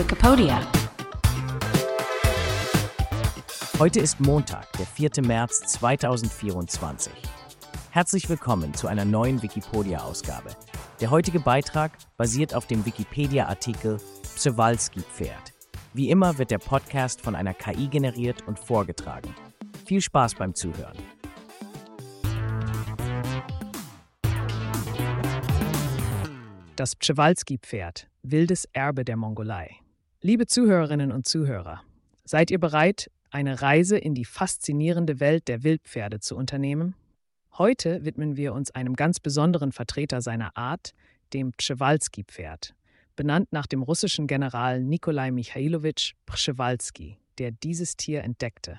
Wikipedia. Heute ist Montag, der 4. März 2024. Herzlich willkommen zu einer neuen Wikipedia-Ausgabe. Der heutige Beitrag basiert auf dem Wikipedia-Artikel Przewalski-Pferd. Wie immer wird der Podcast von einer KI generiert und vorgetragen. Viel Spaß beim Zuhören. Das Przewalski-Pferd, wildes Erbe der Mongolei. Liebe Zuhörerinnen und Zuhörer, seid ihr bereit, eine Reise in die faszinierende Welt der Wildpferde zu unternehmen? Heute widmen wir uns einem ganz besonderen Vertreter seiner Art, dem Przewalski-Pferd, benannt nach dem russischen General Nikolai Michailowitsch Przewalski, der dieses Tier entdeckte.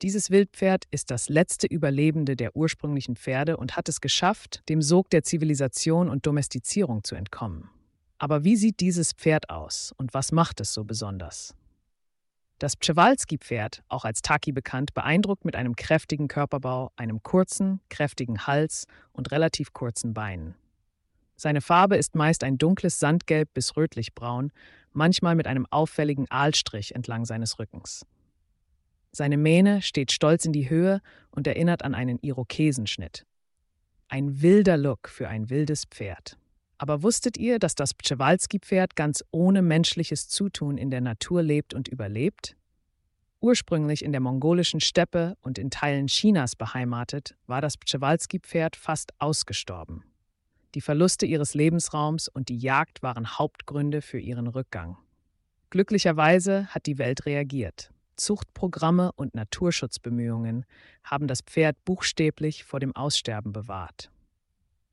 Dieses Wildpferd ist das letzte Überlebende der ursprünglichen Pferde und hat es geschafft, dem Sog der Zivilisation und Domestizierung zu entkommen. Aber wie sieht dieses Pferd aus und was macht es so besonders? Das Przewalski-Pferd, auch als Taki bekannt, beeindruckt mit einem kräftigen Körperbau, einem kurzen, kräftigen Hals und relativ kurzen Beinen. Seine Farbe ist meist ein dunkles Sandgelb bis rötlichbraun, manchmal mit einem auffälligen Aalstrich entlang seines Rückens. Seine Mähne steht stolz in die Höhe und erinnert an einen Irokesenschnitt. Ein wilder Look für ein wildes Pferd. Aber wusstet ihr, dass das Przewalski-Pferd ganz ohne menschliches Zutun in der Natur lebt und überlebt? Ursprünglich in der mongolischen Steppe und in Teilen Chinas beheimatet, war das Przewalski-Pferd fast ausgestorben. Die Verluste ihres Lebensraums und die Jagd waren Hauptgründe für ihren Rückgang. Glücklicherweise hat die Welt reagiert. Zuchtprogramme und Naturschutzbemühungen haben das Pferd buchstäblich vor dem Aussterben bewahrt.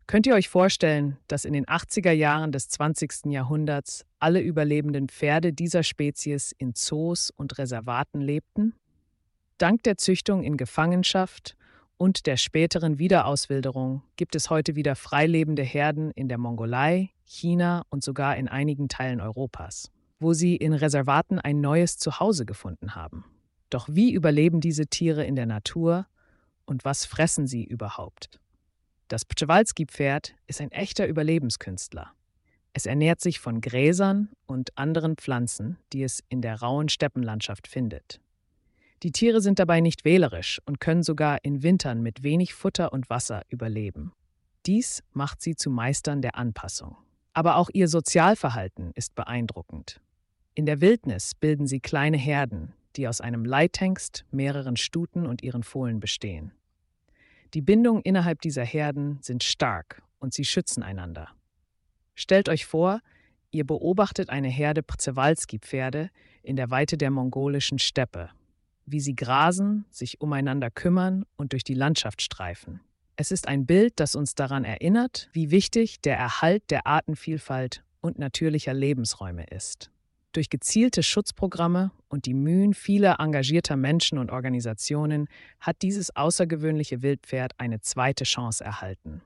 Könnt ihr euch vorstellen, dass in den 80er Jahren des 20. Jahrhunderts alle überlebenden Pferde dieser Spezies in Zoos und Reservaten lebten? Dank der Züchtung in Gefangenschaft und der späteren Wiederauswilderung gibt es heute wieder freilebende Herden in der Mongolei, China und sogar in einigen Teilen Europas wo sie in Reservaten ein neues Zuhause gefunden haben. Doch wie überleben diese Tiere in der Natur und was fressen sie überhaupt? Das Przewalski-Pferd ist ein echter Überlebenskünstler. Es ernährt sich von Gräsern und anderen Pflanzen, die es in der rauen Steppenlandschaft findet. Die Tiere sind dabei nicht wählerisch und können sogar in Wintern mit wenig Futter und Wasser überleben. Dies macht sie zu Meistern der Anpassung. Aber auch ihr Sozialverhalten ist beeindruckend. In der Wildnis bilden sie kleine Herden, die aus einem Leithengst, mehreren Stuten und ihren Fohlen bestehen. Die Bindungen innerhalb dieser Herden sind stark und sie schützen einander. Stellt euch vor, ihr beobachtet eine Herde Przewalski-Pferde in der Weite der mongolischen Steppe, wie sie grasen, sich umeinander kümmern und durch die Landschaft streifen. Es ist ein Bild, das uns daran erinnert, wie wichtig der Erhalt der Artenvielfalt und natürlicher Lebensräume ist. Durch gezielte Schutzprogramme und die Mühen vieler engagierter Menschen und Organisationen hat dieses außergewöhnliche Wildpferd eine zweite Chance erhalten.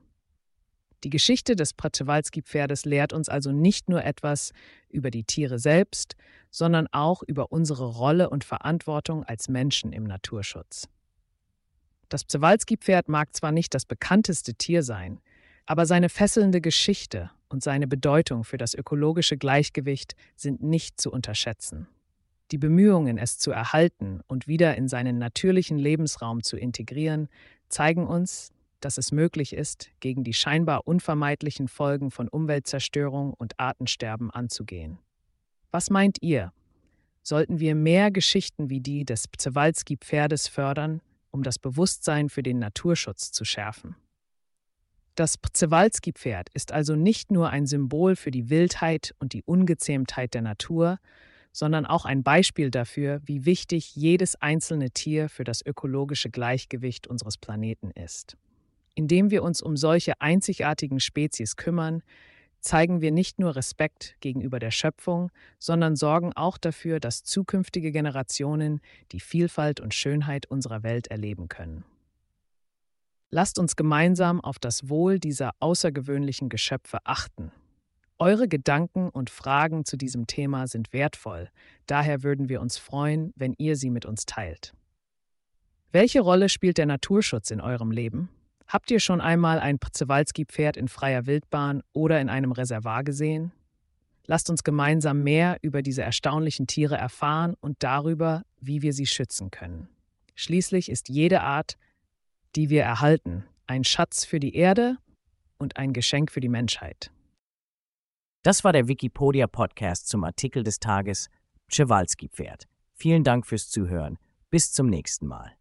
Die Geschichte des Przewalski-Pferdes lehrt uns also nicht nur etwas über die Tiere selbst, sondern auch über unsere Rolle und Verantwortung als Menschen im Naturschutz. Das Przewalski-Pferd mag zwar nicht das bekannteste Tier sein, aber seine fesselnde Geschichte und seine Bedeutung für das ökologische Gleichgewicht sind nicht zu unterschätzen. Die Bemühungen, es zu erhalten und wieder in seinen natürlichen Lebensraum zu integrieren, zeigen uns, dass es möglich ist, gegen die scheinbar unvermeidlichen Folgen von Umweltzerstörung und Artensterben anzugehen. Was meint ihr? Sollten wir mehr Geschichten wie die des Przewalski-Pferdes fördern, um das Bewusstsein für den Naturschutz zu schärfen? Das Przewalski-Pferd ist also nicht nur ein Symbol für die Wildheit und die Ungezähmtheit der Natur, sondern auch ein Beispiel dafür, wie wichtig jedes einzelne Tier für das ökologische Gleichgewicht unseres Planeten ist. Indem wir uns um solche einzigartigen Spezies kümmern, zeigen wir nicht nur Respekt gegenüber der Schöpfung, sondern sorgen auch dafür, dass zukünftige Generationen die Vielfalt und Schönheit unserer Welt erleben können. Lasst uns gemeinsam auf das Wohl dieser außergewöhnlichen Geschöpfe achten. Eure Gedanken und Fragen zu diesem Thema sind wertvoll, daher würden wir uns freuen, wenn ihr sie mit uns teilt. Welche Rolle spielt der Naturschutz in eurem Leben? Habt ihr schon einmal ein Przewalski-Pferd in freier Wildbahn oder in einem Reservoir gesehen? Lasst uns gemeinsam mehr über diese erstaunlichen Tiere erfahren und darüber, wie wir sie schützen können. Schließlich ist jede Art, die wir erhalten, ein Schatz für die Erde und ein Geschenk für die Menschheit. Das war der Wikipedia Podcast zum Artikel des Tages Przewalski-Pferd. Vielen Dank fürs Zuhören. Bis zum nächsten Mal.